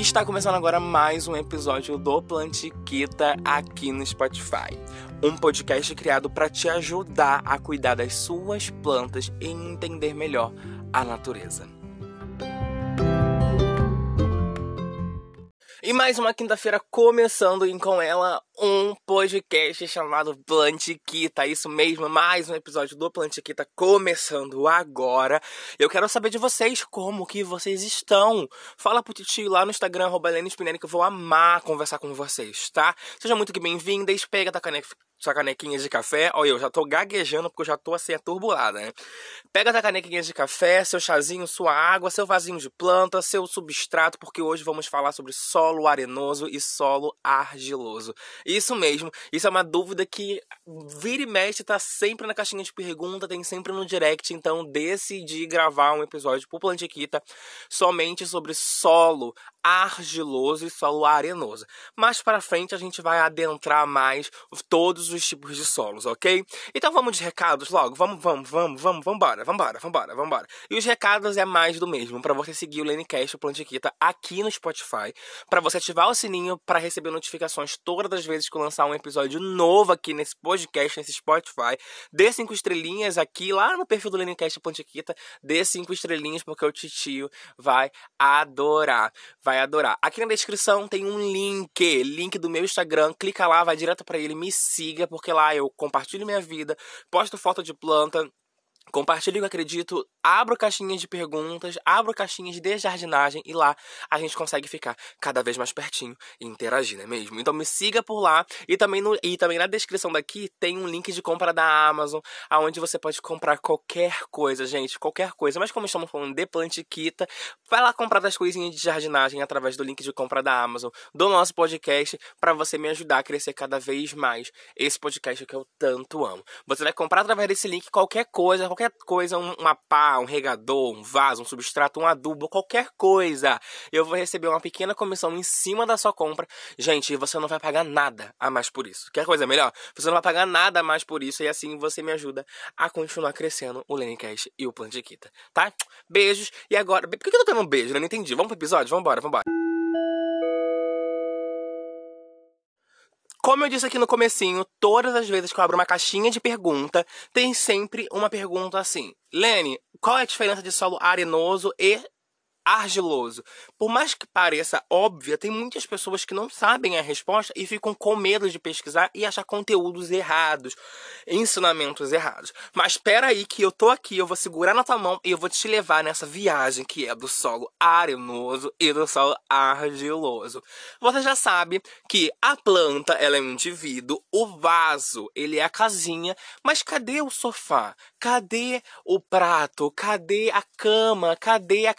Está começando agora mais um episódio do Plantiquita aqui no Spotify. Um podcast criado para te ajudar a cuidar das suas plantas e entender melhor a natureza. E mais uma quinta-feira começando e com ela um podcast chamado Plantiquita. Isso mesmo, mais um episódio do Plantiquita começando agora. Eu quero saber de vocês como que vocês estão. Fala pro titio lá no Instagram, arroba que eu vou amar conversar com vocês, tá? Sejam muito bem-vindas, pega da caneca sua canequinha de café. Olha, eu já tô gaguejando porque eu já tô assim, aturbulada, né? Pega a canequinha de café, seu chazinho, sua água, seu vasinho de planta, seu substrato, porque hoje vamos falar sobre solo arenoso e solo argiloso. Isso mesmo, isso é uma dúvida que vira e mexe, tá sempre na caixinha de pergunta, tem sempre no direct, então decidi gravar um episódio pro Plantiquita somente sobre solo argiloso e solo arenoso. Mais para frente a gente vai adentrar mais todos os tipos de solos, ok? Então vamos de recados logo, vamos, vamos, vamos, vamos, vambora, vambora, vambora, vambora. E os recados é mais do mesmo, para você seguir o Lenecast, o Plantiquita, aqui no Spotify, para você ativar o sininho para receber notificações todas as vezes que eu lançar um episódio novo aqui nesse podcast, nesse Spotify. Dê cinco estrelinhas aqui, lá no perfil do Lenecast Plantiquita, dê cinco estrelinhas porque o titio vai adorar. Vai adorar. Aqui na descrição tem um link, link do meu Instagram, clica lá, vai direto para ele, me siga, porque lá eu compartilho minha vida, posto foto de planta, Compartilhe o que acredito, abro caixinhas de perguntas, abro caixinhas de jardinagem e lá a gente consegue ficar cada vez mais pertinho e interagir, não é mesmo? Então me siga por lá e também, no, e também na descrição daqui tem um link de compra da Amazon, aonde você pode comprar qualquer coisa, gente, qualquer coisa. Mas como estamos falando de plantiquita, vai lá comprar das coisinhas de jardinagem através do link de compra da Amazon, do nosso podcast, para você me ajudar a crescer cada vez mais esse podcast que eu tanto amo. Você vai comprar através desse link qualquer coisa, qualquer qualquer coisa, uma pá, um regador, um vaso, um substrato, um adubo, qualquer coisa, eu vou receber uma pequena comissão em cima da sua compra. Gente, você não vai pagar nada a mais por isso. Quer coisa melhor? Você não vai pagar nada a mais por isso e assim você me ajuda a continuar crescendo o Lenecast e o Plantiquita, tá? Beijos. E agora, por que eu tô dando um beijo? Eu não entendi. Vamos pro episódio? Vambora, vambora. Como eu disse aqui no comecinho, todas as vezes que eu abro uma caixinha de pergunta, tem sempre uma pergunta assim: Lene, qual é a diferença de solo arenoso e argiloso. Por mais que pareça óbvia, tem muitas pessoas que não sabem a resposta e ficam com medo de pesquisar e achar conteúdos errados, ensinamentos errados. Mas espera aí que eu tô aqui, eu vou segurar na tua mão e eu vou te levar nessa viagem que é do solo arenoso e do solo argiloso. Você já sabe que a planta ela é um indivíduo, o vaso ele é a casinha, mas cadê o sofá? Cadê o prato? Cadê a cama? Cadê a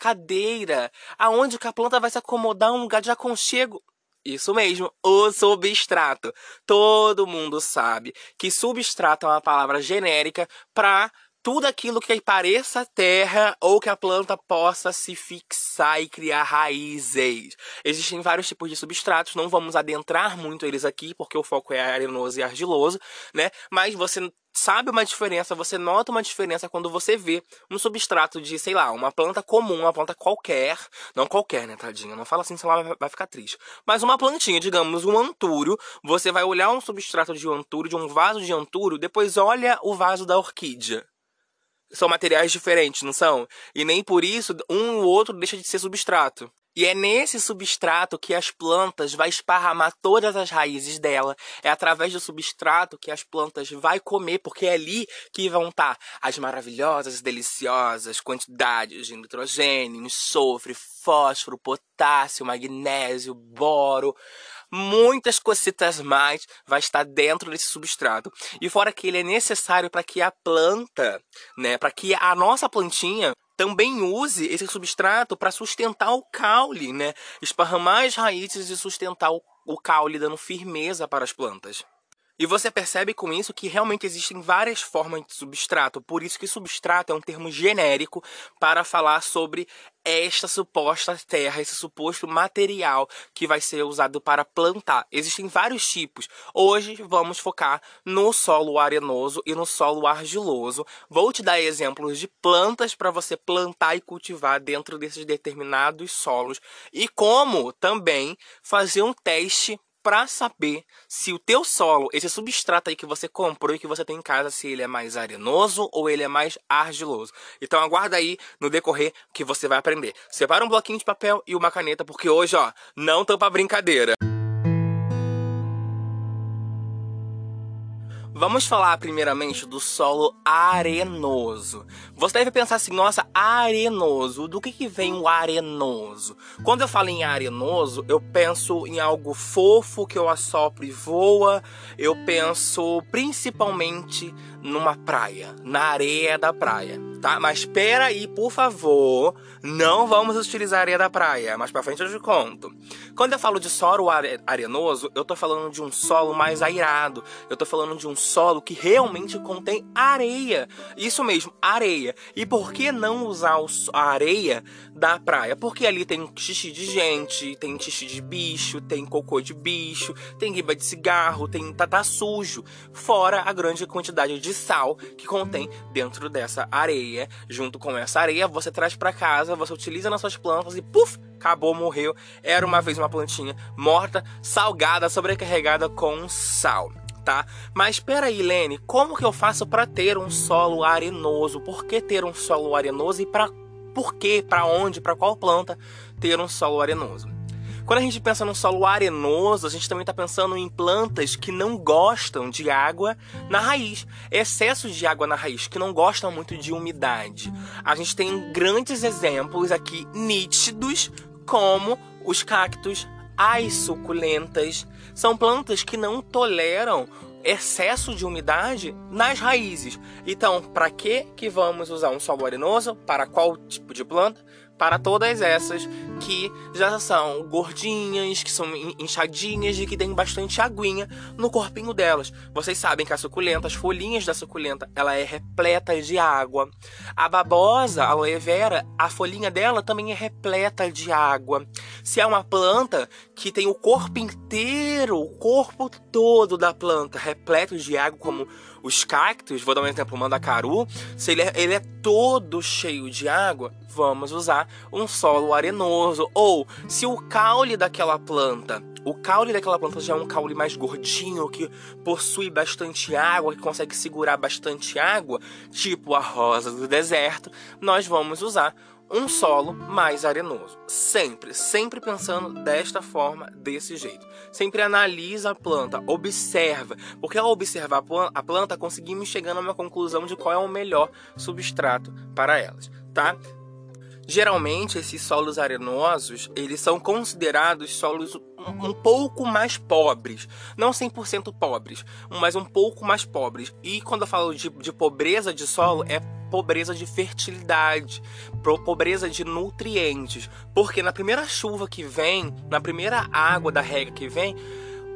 Aonde que a planta vai se acomodar um lugar de aconchego? Isso mesmo, o substrato. Todo mundo sabe que substrato é uma palavra genérica para tudo aquilo que pareça terra ou que a planta possa se fixar e criar raízes. Existem vários tipos de substratos, não vamos adentrar muito eles aqui, porque o foco é arenoso e argiloso, né? Mas você sabe uma diferença, você nota uma diferença quando você vê um substrato de, sei lá, uma planta comum, uma planta qualquer, não qualquer, né, tadinha, não fala assim, senão vai ficar triste. Mas uma plantinha, digamos, um antúrio, você vai olhar um substrato de antúrio, de um vaso de antúrio, depois olha o vaso da orquídea são materiais diferentes, não são? E nem por isso um ou outro deixa de ser substrato. E é nesse substrato que as plantas vai esparramar todas as raízes dela. É através do substrato que as plantas vai comer, porque é ali que vão estar as maravilhosas e deliciosas quantidades de nitrogênio, enxofre, fósforo, potássio, magnésio, boro, muitas cositas mais vai estar dentro desse substrato. E fora que ele é necessário para que a planta, né, para que a nossa plantinha também use esse substrato para sustentar o caule, né? Esparramar as raízes e sustentar o, o caule, dando firmeza para as plantas. E você percebe com isso que realmente existem várias formas de substrato, por isso que substrato é um termo genérico para falar sobre esta suposta terra, esse suposto material que vai ser usado para plantar. Existem vários tipos. Hoje vamos focar no solo arenoso e no solo argiloso. Vou te dar exemplos de plantas para você plantar e cultivar dentro desses determinados solos e como também fazer um teste para saber se o teu solo, esse substrato aí que você comprou e que você tem em casa, se ele é mais arenoso ou ele é mais argiloso. Então aguarda aí no decorrer que você vai aprender. Separa um bloquinho de papel e uma caneta, porque hoje, ó, não pra brincadeira. Vamos falar primeiramente do solo arenoso. Você deve pensar assim, nossa, arenoso, do que, que vem o arenoso? Quando eu falo em arenoso, eu penso em algo fofo que eu assopro e voa. Eu penso principalmente numa praia, na areia da praia, tá? Mas espera aí, por favor, não vamos utilizar areia da praia, mais para frente eu te conto. Quando eu falo de solo arenoso, eu tô falando de um solo mais airado. Eu tô falando de um solo que realmente contém areia. Isso mesmo, areia. E por que não usar a areia da praia? Porque ali tem xixi de gente, tem xixi de bicho, tem cocô de bicho, tem riba de cigarro, tem tá, tá sujo, fora a grande quantidade de de sal que contém dentro dessa areia. Junto com essa areia, você traz para casa, você utiliza nas suas plantas e puf, acabou, morreu. Era uma vez uma plantinha morta, salgada, sobrecarregada com sal. Tá? Mas espera aí, Lene, como que eu faço para ter um solo arenoso? Por que ter um solo arenoso e para por que, para onde, para qual planta ter um solo arenoso? Quando a gente pensa num solo arenoso, a gente também está pensando em plantas que não gostam de água na raiz, excesso de água na raiz, que não gostam muito de umidade. A gente tem grandes exemplos aqui nítidos, como os cactos, as suculentas. São plantas que não toleram excesso de umidade nas raízes. Então, para que que vamos usar um solo arenoso? Para qual tipo de planta? para todas essas que já são gordinhas, que são inchadinhas e que tem bastante aguinha no corpinho delas. Vocês sabem que a suculenta, as folhinhas da suculenta, ela é repleta de água. A babosa, a aloe vera, a folhinha dela também é repleta de água. Se é uma planta que tem o corpo inteiro, o corpo todo da planta repleto de água, como os cactos, vou dar um exemplo, o mandacaru, se ele é, ele é todo cheio de água, vamos usar um solo arenoso. Ou se o caule daquela planta, o caule daquela planta já é um caule mais gordinho, que possui bastante água, que consegue segurar bastante água, tipo a rosa do deserto, nós vamos usar um solo mais arenoso. Sempre, sempre pensando desta forma, desse jeito. Sempre analisa a planta, observa, porque ao observar a planta conseguimos chegar a uma conclusão de qual é o melhor substrato para elas, tá? Geralmente esses solos arenosos, eles são considerados solos um pouco mais pobres, não 100% pobres, mas um pouco mais pobres. E quando eu falo de, de pobreza de solo, é pobreza de fertilidade, pobreza de nutrientes, porque na primeira chuva que vem, na primeira água da rega que vem,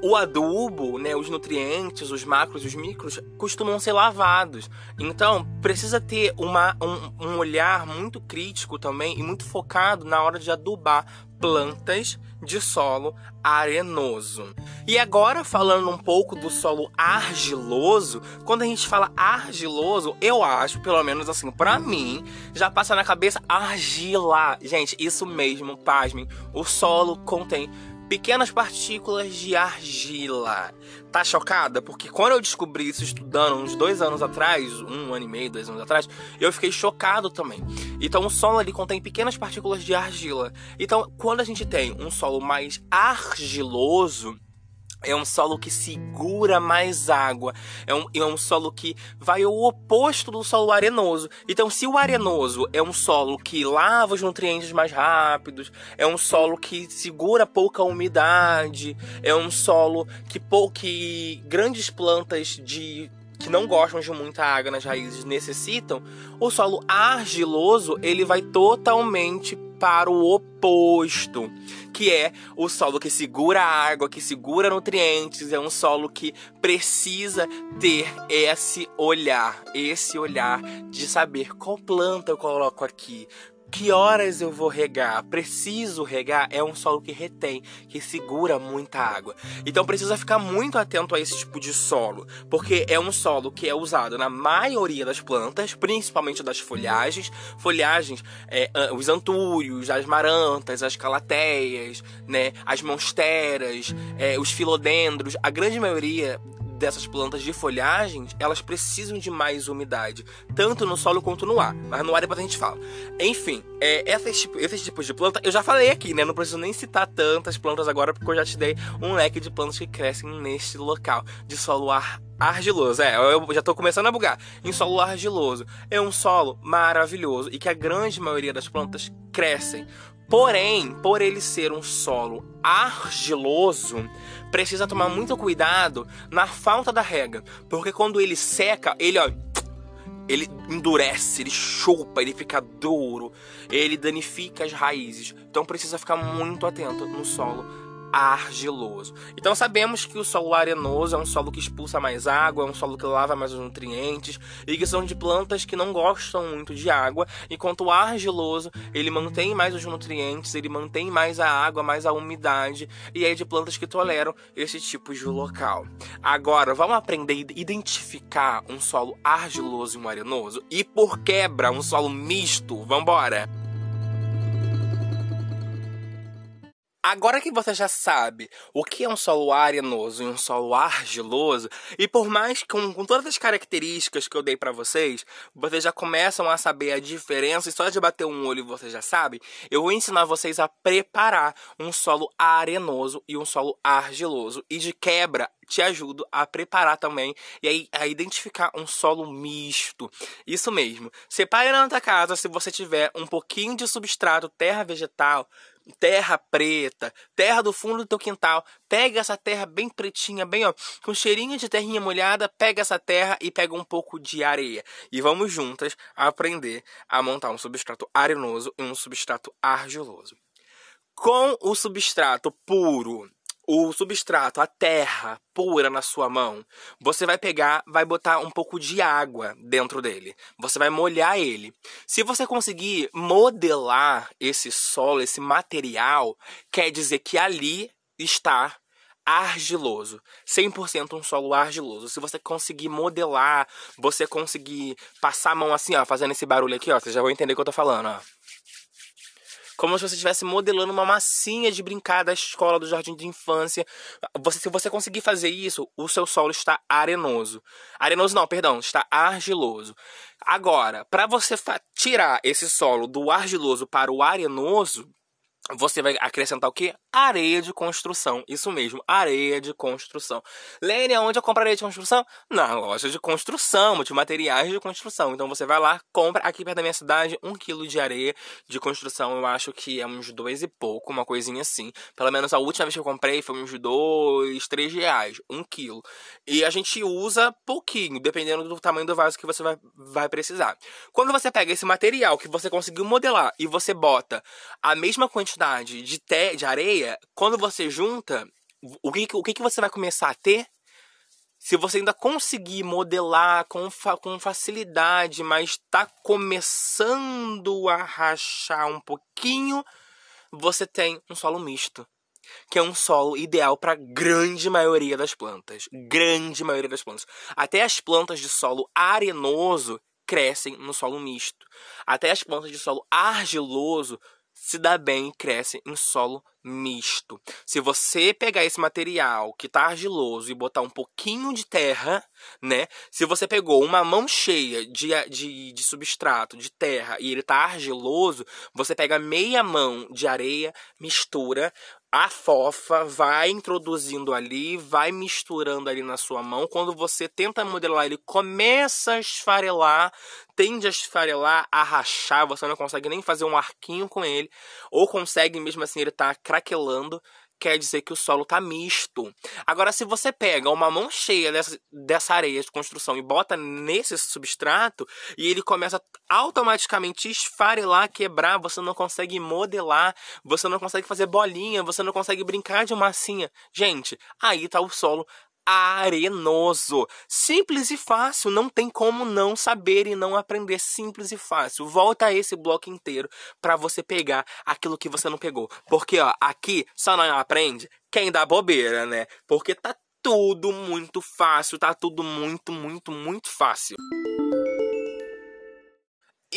o adubo, né, os nutrientes, os macros e os micros costumam ser lavados. Então, precisa ter uma, um, um olhar muito crítico também e muito focado na hora de adubar plantas de solo arenoso. E agora falando um pouco do solo argiloso, quando a gente fala argiloso, eu acho, pelo menos assim, para mim, já passa na cabeça argila. Gente, isso mesmo, pasmem. O solo contém pequenas partículas de argila. Tá chocada? Porque quando eu descobri isso estudando uns dois anos atrás, um ano e meio, dois anos atrás, eu fiquei chocado também. Então o solo ali contém pequenas partículas de argila. Então quando a gente tem um solo mais argiloso, é um solo que segura mais água. É um, é um solo que vai ao oposto do solo arenoso. Então, se o arenoso é um solo que lava os nutrientes mais rápidos, é um solo que segura pouca umidade, é um solo que, que grandes plantas de que não gostam de muita água nas raízes necessitam, o solo argiloso ele vai totalmente para o oposto, que é o solo que segura água, que segura nutrientes, é um solo que precisa ter esse olhar, esse olhar de saber qual planta eu coloco aqui, que horas eu vou regar? Preciso regar? É um solo que retém, que segura muita água. Então precisa ficar muito atento a esse tipo de solo, porque é um solo que é usado na maioria das plantas, principalmente das folhagens. Folhagens, é, os antúrios, as marantas, as calateias, né, as monsteras, é, os filodendros. A grande maioria dessas plantas de folhagens, elas precisam de mais umidade, tanto no solo quanto no ar. Mas no ar depois a gente fala. Enfim, é, esses, tipo, esses tipos de planta, eu já falei aqui, né? Não preciso nem citar tantas plantas agora, porque eu já te dei um leque de plantas que crescem neste local de solo ar argiloso. É, eu já tô começando a bugar. Em solo argiloso. É um solo maravilhoso e que a grande maioria das plantas crescem. Porém, por ele ser um solo argiloso, precisa tomar muito cuidado na falta da rega, porque quando ele seca, ele ó, ele endurece, ele chupa, ele fica duro, ele danifica as raízes. Então precisa ficar muito atento no solo argiloso. Então sabemos que o solo arenoso é um solo que expulsa mais água, é um solo que lava mais os nutrientes e que são de plantas que não gostam muito de água, enquanto o argiloso ele mantém mais os nutrientes, ele mantém mais a água, mais a umidade e é de plantas que toleram esse tipo de local. Agora vamos aprender a identificar um solo argiloso e um arenoso e por quebra um solo misto. Vambora! Agora que você já sabe o que é um solo arenoso e um solo argiloso, e por mais com, com todas as características que eu dei para vocês, vocês já começam a saber a diferença, e só de bater um olho você já sabe, eu vou ensinar vocês a preparar um solo arenoso e um solo argiloso. E de quebra, te ajudo a preparar também e aí a identificar um solo misto. Isso mesmo. Separe na tua casa se você tiver um pouquinho de substrato terra vegetal terra preta, terra do fundo do teu quintal. Pega essa terra bem pretinha, bem ó, com cheirinho de terrinha molhada, pega essa terra e pega um pouco de areia. E vamos juntas aprender a montar um substrato arenoso e um substrato argiloso. Com o substrato puro o substrato, a terra pura na sua mão, você vai pegar, vai botar um pouco de água dentro dele. Você vai molhar ele. Se você conseguir modelar esse solo, esse material, quer dizer que ali está argiloso, 100% um solo argiloso. Se você conseguir modelar, você conseguir passar a mão assim, ó, fazendo esse barulho aqui, ó, você já vai entender o que eu tô falando, ó como se você estivesse modelando uma massinha de brincar da escola, do jardim de infância. Você, se você conseguir fazer isso, o seu solo está arenoso. Arenoso não, perdão, está argiloso. Agora, para você tirar esse solo do argiloso para o arenoso, você vai acrescentar o que? Areia de construção. Isso mesmo, areia de construção. Lênia, onde eu compro areia de construção? Na loja de construção, de materiais de construção. Então você vai lá, compra aqui perto da minha cidade um quilo de areia de construção. Eu acho que é uns dois e pouco, uma coisinha assim. Pelo menos a última vez que eu comprei foi uns dois, três reais, um quilo. E a gente usa pouquinho, dependendo do tamanho do vaso que você vai, vai precisar. Quando você pega esse material que você conseguiu modelar e você bota a mesma quantidade quantidade de, te, de areia, quando você junta, o que, o que você vai começar a ter? Se você ainda conseguir modelar com, com facilidade, mas está começando a rachar um pouquinho, você tem um solo misto que é um solo ideal para grande maioria das plantas. Grande maioria das plantas. Até as plantas de solo arenoso crescem no solo misto. Até as plantas de solo argiloso se dá bem e cresce em solo misto. Se você pegar esse material que está argiloso e botar um pouquinho de terra, né? Se você pegou uma mão cheia de, de, de substrato, de terra, e ele está argiloso, você pega meia mão de areia, mistura, a fofa vai introduzindo ali, vai misturando ali na sua mão. Quando você tenta modelar, ele começa a esfarelar, tende a esfarelar, a rachar, você não consegue nem fazer um arquinho com ele, ou consegue mesmo assim, ele tá craquelando. Quer dizer que o solo está misto. Agora, se você pega uma mão cheia dessa, dessa areia de construção e bota nesse substrato e ele começa automaticamente esfarelar, quebrar, você não consegue modelar, você não consegue fazer bolinha, você não consegue brincar de massinha. Gente, aí tá o solo arenoso. Simples e fácil, não tem como não saber e não aprender. Simples e fácil. Volta esse bloco inteiro para você pegar aquilo que você não pegou. Porque ó, aqui só não aprende quem dá bobeira, né? Porque tá tudo muito fácil, tá tudo muito, muito, muito fácil.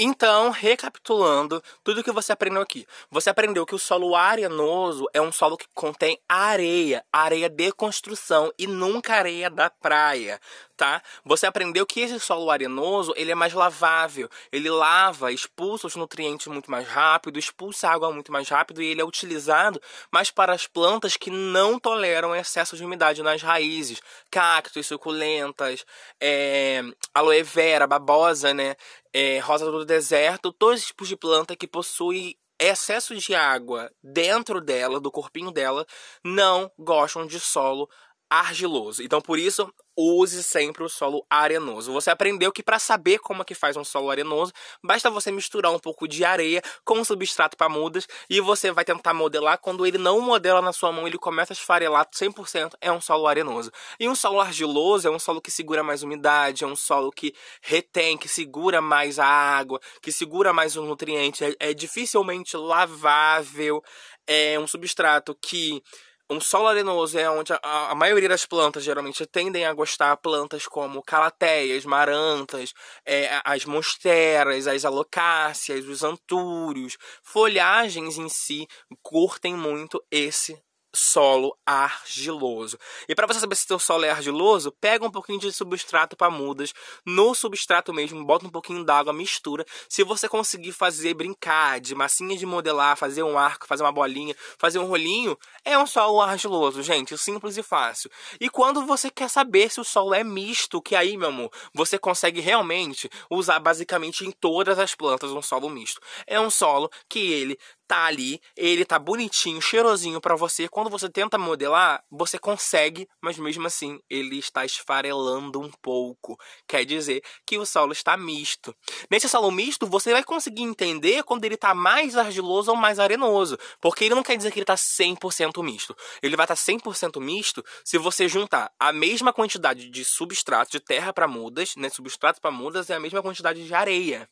Então, recapitulando tudo que você aprendeu aqui. Você aprendeu que o solo arenoso é um solo que contém areia, areia de construção e nunca areia da praia tá? Você aprendeu que esse solo arenoso, ele é mais lavável. Ele lava, expulsa os nutrientes muito mais rápido, expulsa a água muito mais rápido e ele é utilizado mais para as plantas que não toleram excesso de umidade nas raízes. Cactos, suculentas, é, aloe vera, babosa, né? É, rosa do deserto, todos os tipos de planta que possuem excesso de água dentro dela, do corpinho dela, não gostam de solo argiloso. Então, por isso, use sempre o solo arenoso. Você aprendeu que para saber como é que faz um solo arenoso, basta você misturar um pouco de areia com um substrato para mudas e você vai tentar modelar. Quando ele não modela na sua mão, ele começa a esfarelar 100%, é um solo arenoso. E um solo argiloso é um solo que segura mais umidade, é um solo que retém, que segura mais a água, que segura mais os nutrientes, é, é dificilmente lavável, é um substrato que um solo arenoso é onde a, a, maioria das plantas geralmente tendem a gostar plantas como calateias, marantas, é, as monsteras, as alocáceas, os antúrios. Folhagens em si curtem muito esse solo argiloso. E para você saber se seu solo é argiloso, pega um pouquinho de substrato para mudas, no substrato mesmo, bota um pouquinho d'água, mistura. Se você conseguir fazer brincar de massinha de modelar, fazer um arco, fazer uma bolinha, fazer um rolinho, é um solo argiloso, gente, simples e fácil. E quando você quer saber se o solo é misto, que aí, meu amor, você consegue realmente usar basicamente em todas as plantas um solo misto. É um solo que ele tá ali, ele tá bonitinho, cheirosinho para você. Quando você tenta modelar, você consegue, mas mesmo assim ele está esfarelando um pouco. Quer dizer que o solo está misto. Nesse solo misto, você vai conseguir entender quando ele tá mais argiloso ou mais arenoso, porque ele não quer dizer que ele tá 100% misto. Ele vai estar tá 100% misto se você juntar a mesma quantidade de substrato de terra para mudas, né, substrato para mudas é a mesma quantidade de areia.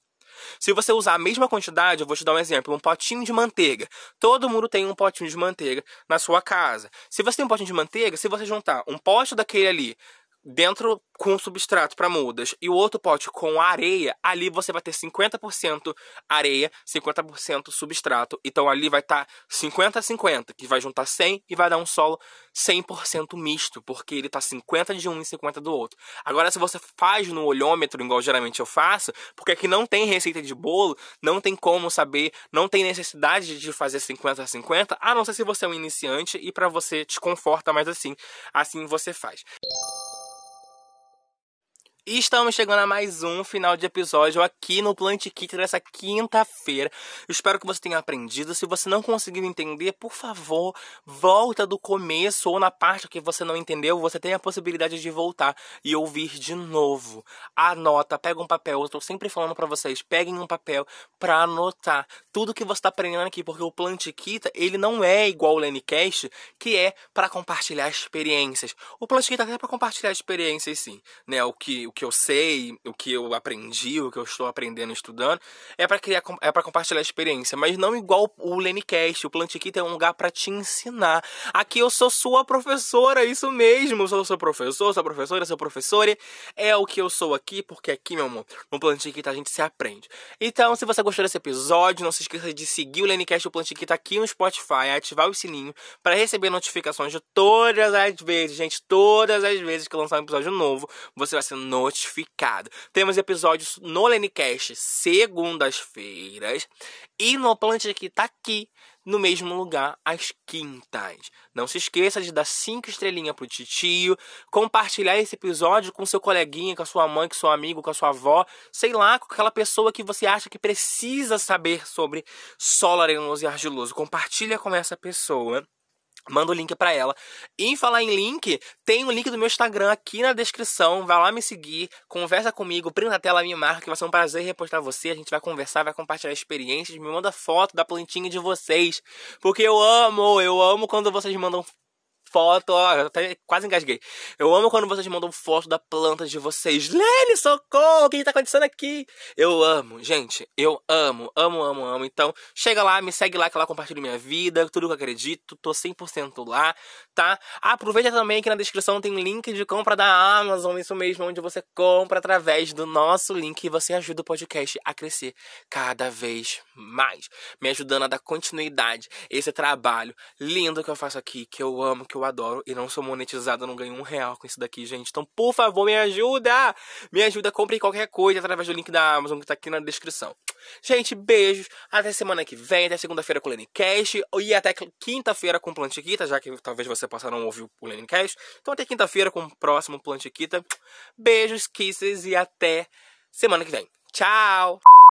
Se você usar a mesma quantidade, eu vou te dar um exemplo, um potinho de manteiga. Todo mundo tem um potinho de manteiga na sua casa. Se você tem um potinho de manteiga, se você juntar um pote daquele ali dentro com substrato para mudas e o outro pote com areia, ali você vai ter 50% areia, 50% substrato. Então ali vai estar tá 50 a 50, que vai juntar 100 e vai dar um solo 100% misto, porque ele tá 50 de um e 50 do outro. Agora se você faz no olhômetro, igual geralmente eu faço, porque aqui não tem receita de bolo, não tem como saber, não tem necessidade de fazer 50 a 50, a não ser se você é um iniciante e para você te conforta mais assim, assim você faz. E estamos chegando a mais um final de episódio aqui no Plant Kit dessa quinta-feira. Espero que você tenha aprendido. Se você não conseguiu entender, por favor, volta do começo ou na parte que você não entendeu. Você tem a possibilidade de voltar e ouvir de novo. Anota, pega um papel. Eu estou sempre falando para vocês, peguem um papel para anotar tudo que você está aprendendo aqui, porque o Plant Kit ele não é igual o Lenicast, que é para compartilhar experiências. O Plant Kit é para compartilhar experiências, sim, né? O que que eu sei, o que eu aprendi, o que eu estou aprendendo estudando, é para criar é para compartilhar a experiência, mas não igual o Lenicast, o Plantiquita é um lugar para te ensinar. Aqui eu sou sua professora, isso mesmo, eu sou seu professor, sua professora, seu professor, é o que eu sou aqui, porque aqui, meu amor, no Plantiquita a gente se aprende. Então, se você gostou desse episódio, não se esqueça de seguir o Lenicast e o Plantiquita aqui no Spotify, ativar o sininho para receber notificações de todas as vezes, gente, todas as vezes que lançar um episódio novo, você vai ser notificado notificado. Temos episódios no Lenicast segundas-feiras e no Plante que tá aqui no mesmo lugar às quintas. Não se esqueça de dar cinco estrelinhas pro titio, compartilhar esse episódio com seu coleguinha, com a sua mãe, com seu amigo, com a sua avó, sei lá, com aquela pessoa que você acha que precisa saber sobre solo arenoso e argiloso. Compartilha com essa pessoa Manda o link para ela. E em falar em link, tem o link do meu Instagram aqui na descrição. Vai lá me seguir, conversa comigo, printa a tela, me marca, que vai ser um prazer repostar você. A gente vai conversar, vai compartilhar experiências, me manda foto da plantinha de vocês. Porque eu amo, eu amo quando vocês mandam foto, ó, até quase engasguei. Eu amo quando vocês mandam foto da planta de vocês. Lene, socorro, o que tá acontecendo aqui? Eu amo, gente, eu amo, amo, amo, amo. Então, chega lá, me segue lá que lá compartilho minha vida, tudo que eu acredito, tô 100% lá, tá? Aproveita também que na descrição tem um link de compra da Amazon, isso mesmo, onde você compra através do nosso link e você ajuda o podcast a crescer cada vez mais, me ajudando a dar continuidade esse trabalho lindo que eu faço aqui, que eu amo, que eu adoro e não sou monetizado, não ganho um real com isso daqui, gente. Então, por favor, me ajuda! Me ajuda, compre qualquer coisa através do link da Amazon que tá aqui na descrição. Gente, beijos. Até semana que vem, até segunda-feira com o Lenicast e até quinta-feira com o Plantiquita, já que talvez você possa não ouvir o Lenicast. Então, até quinta-feira com o próximo Plantiquita. Beijos, kisses e até semana que vem. Tchau!